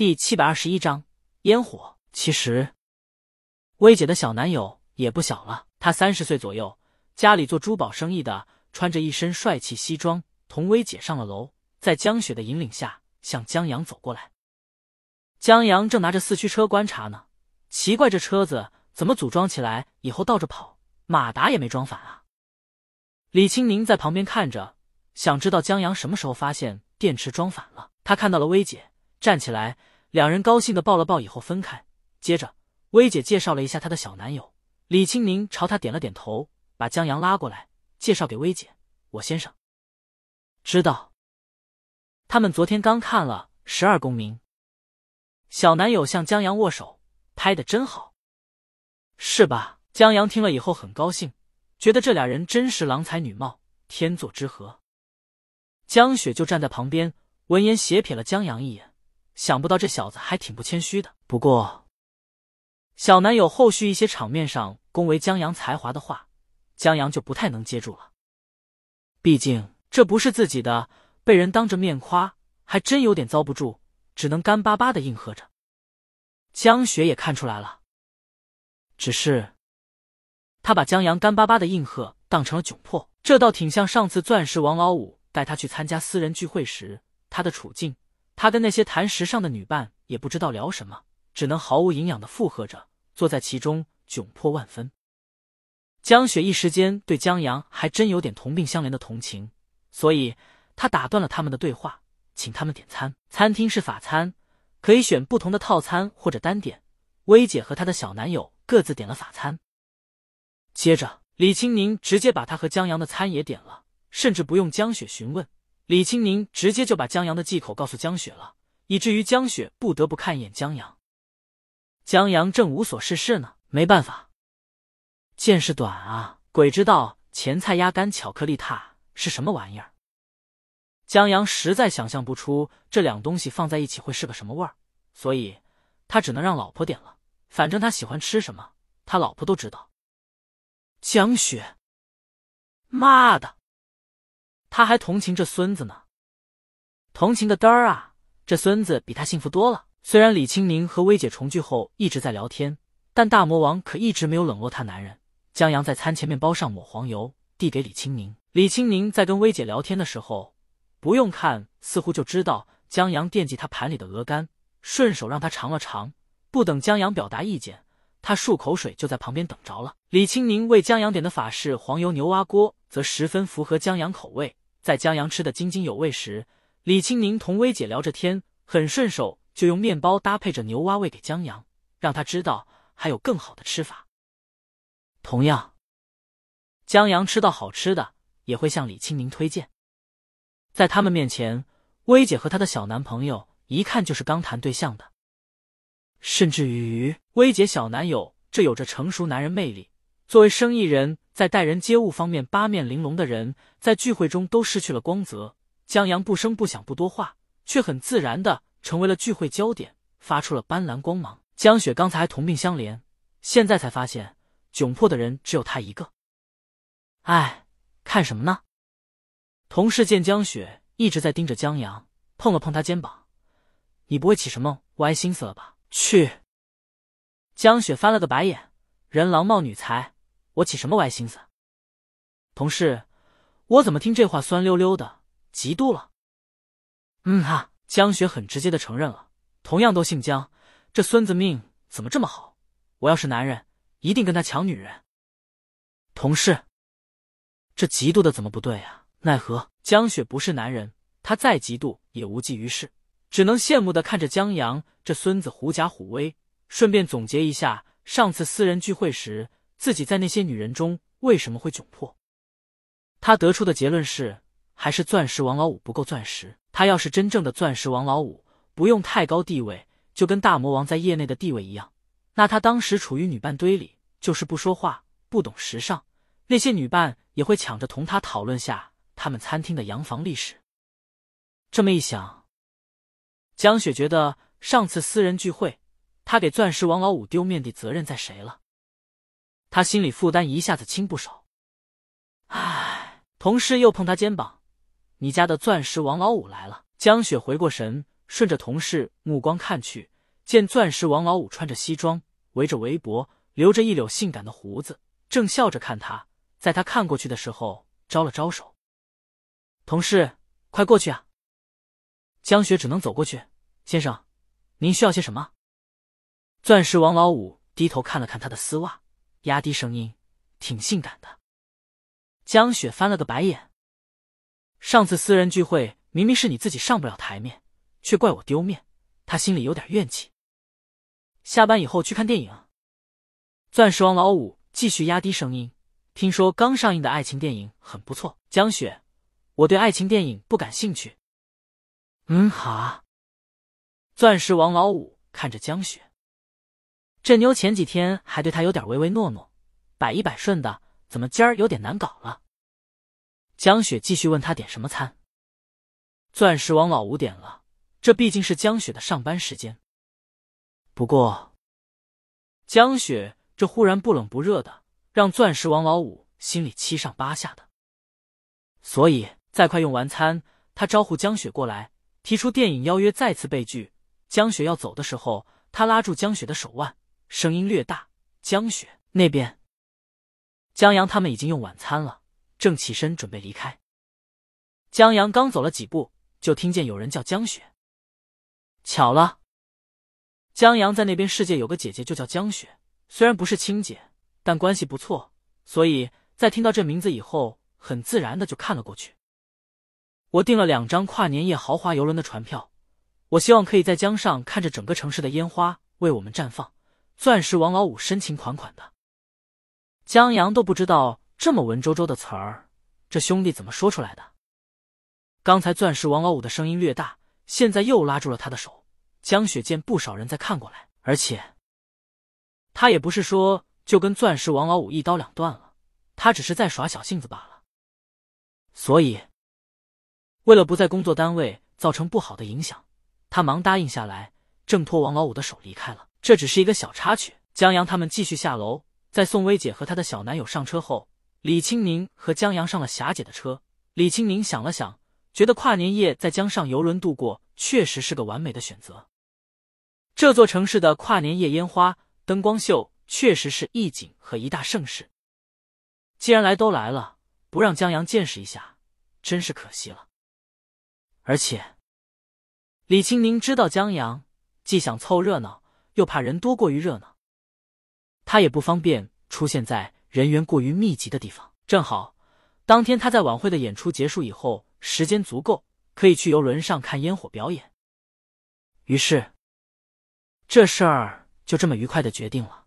第七百二十一章烟火。其实，薇姐的小男友也不小了，他三十岁左右，家里做珠宝生意的，穿着一身帅气西装，同薇姐上了楼，在江雪的引领下向江阳走过来。江阳正拿着四驱车观察呢，奇怪这车子怎么组装起来以后倒着跑，马达也没装反啊？李青宁在旁边看着，想知道江阳什么时候发现电池装反了。他看到了薇姐。站起来，两人高兴的抱了抱，以后分开。接着，薇姐介绍了一下她的小男友李青宁，朝他点了点头，把江阳拉过来，介绍给薇姐：“我先生。”知道。他们昨天刚看了《十二公民》，小男友向江阳握手，拍的真好，是吧？江阳听了以后很高兴，觉得这俩人真是郎才女貌，天作之合。江雪就站在旁边，闻言斜瞥了江阳一眼。想不到这小子还挺不谦虚的。不过，小男友后续一些场面上恭维江阳才华的话，江阳就不太能接住了。毕竟这不是自己的，被人当着面夸，还真有点遭不住，只能干巴巴的应和着。江雪也看出来了，只是他把江阳干巴巴的应和当成了窘迫，这倒挺像上次钻石王老五带他去参加私人聚会时他的处境。他跟那些谈时尚的女伴也不知道聊什么，只能毫无营养的附和着，坐在其中窘迫万分。江雪一时间对江阳还真有点同病相怜的同情，所以他打断了他们的对话，请他们点餐。餐厅是法餐，可以选不同的套餐或者单点。薇姐和她的小男友各自点了法餐。接着，李青宁直接把他和江阳的餐也点了，甚至不用江雪询问。李青宁直接就把江阳的忌口告诉江雪了，以至于江雪不得不看一眼江阳。江阳正无所事事呢，没办法，见识短啊！鬼知道前菜鸭肝巧克力塔是什么玩意儿。江阳实在想象不出这两东西放在一起会是个什么味儿，所以他只能让老婆点了。反正他喜欢吃什么，他老婆都知道。江雪，妈的！他还同情这孙子呢，同情个嘚儿啊！这孙子比他幸福多了。虽然李青宁和薇姐重聚后一直在聊天，但大魔王可一直没有冷落他男人。江阳在餐前面包上抹黄油，递给李青宁。李青宁在跟薇姐聊天的时候，不用看，似乎就知道江阳惦记他盘里的鹅肝，顺手让他尝了尝。不等江阳表达意见，他漱口水就在旁边等着了。李青宁为江阳点的法式黄油牛蛙锅，则十分符合江阳口味。在江阳吃的津津有味时，李青宁同薇姐聊着天，很顺手就用面包搭配着牛蛙喂给江阳，让他知道还有更好的吃法。同样，江阳吃到好吃的也会向李青宁推荐。在他们面前，薇姐和她的小男朋友一看就是刚谈对象的，甚至于薇姐小男友这有着成熟男人魅力。作为生意人，在待人接物方面八面玲珑的人，在聚会中都失去了光泽。江阳不声不响不多话，却很自然的成为了聚会焦点，发出了斑斓光芒。江雪刚才同病相怜，现在才发现窘迫的人只有他一个。哎，看什么呢？同事见江雪一直在盯着江阳，碰了碰他肩膀：“你不会起什么歪心思了吧？”去。江雪翻了个白眼：“人郎貌女才。”我起什么歪心思？同事，我怎么听这话酸溜溜的？嫉妒了？嗯哈，江雪很直接的承认了。同样都姓江，这孙子命怎么这么好？我要是男人，一定跟他抢女人。同事，这嫉妒的怎么不对啊？奈何江雪不是男人，他再嫉妒也无济于事，只能羡慕的看着江阳这孙子狐假虎威。顺便总结一下上次私人聚会时。自己在那些女人中为什么会窘迫？他得出的结论是，还是钻石王老五不够钻石。他要是真正的钻石王老五，不用太高地位，就跟大魔王在业内的地位一样，那他当时处于女伴堆里，就是不说话，不懂时尚，那些女伴也会抢着同他讨论下他们餐厅的洋房历史。这么一想，江雪觉得上次私人聚会，他给钻石王老五丢面的责任在谁了？他心里负担一下子轻不少。唉，同事又碰他肩膀：“你家的钻石王老五来了。”江雪回过神，顺着同事目光看去，见钻石王老五穿着西装，围着围脖，留着一绺性感的胡子，正笑着看他。在他看过去的时候，招了招手：“同事，快过去啊！”江雪只能走过去。先生，您需要些什么？钻石王老五低头看了看他的丝袜，压低声音：“挺性感的。”江雪翻了个白眼：“上次私人聚会明明是你自己上不了台面，却怪我丢面。”他心里有点怨气。下班以后去看电影。钻石王老五继续压低声音：“听说刚上映的爱情电影很不错。”江雪：“我对爱情电影不感兴趣。”嗯，好啊。钻石王老五看着江雪，这妞前几天还对他有点唯唯诺诺，百依百顺的，怎么今儿有点难搞了？江雪继续问他点什么餐。钻石王老五点了，这毕竟是江雪的上班时间。不过，江雪这忽然不冷不热的，让钻石王老五心里七上八下的。所以在快用完餐，他招呼江雪过来，提出电影邀约，再次被拒。江雪要走的时候，他拉住江雪的手腕，声音略大：“江雪那边。”江阳他们已经用晚餐了，正起身准备离开。江阳刚走了几步，就听见有人叫江雪。巧了，江阳在那边世界有个姐姐，就叫江雪，虽然不是亲姐，但关系不错，所以在听到这名字以后，很自然的就看了过去。我订了两张跨年夜豪华游轮的船票。我希望可以在江上看着整个城市的烟花为我们绽放。钻石王老五深情款款的，江阳都不知道这么文绉绉的词儿，这兄弟怎么说出来的？刚才钻石王老五的声音略大，现在又拉住了他的手。江雪见不少人在看过来，而且他也不是说就跟钻石王老五一刀两断了，他只是在耍小性子罢了。所以，为了不在工作单位造成不好的影响。他忙答应下来，挣脱王老五的手离开了。这只是一个小插曲。江阳他们继续下楼，在宋薇姐和她的小男友上车后，李青宁和江阳上了霞姐的车。李青宁想了想，觉得跨年夜在江上游轮度过确实是个完美的选择。这座城市的跨年夜烟花灯光秀确实是一景和一大盛事。既然来都来了，不让江阳见识一下，真是可惜了。而且。李青宁知道江阳既想凑热闹，又怕人多过于热闹，他也不方便出现在人员过于密集的地方。正好当天他在晚会的演出结束以后，时间足够，可以去游轮上看烟火表演。于是，这事儿就这么愉快的决定了。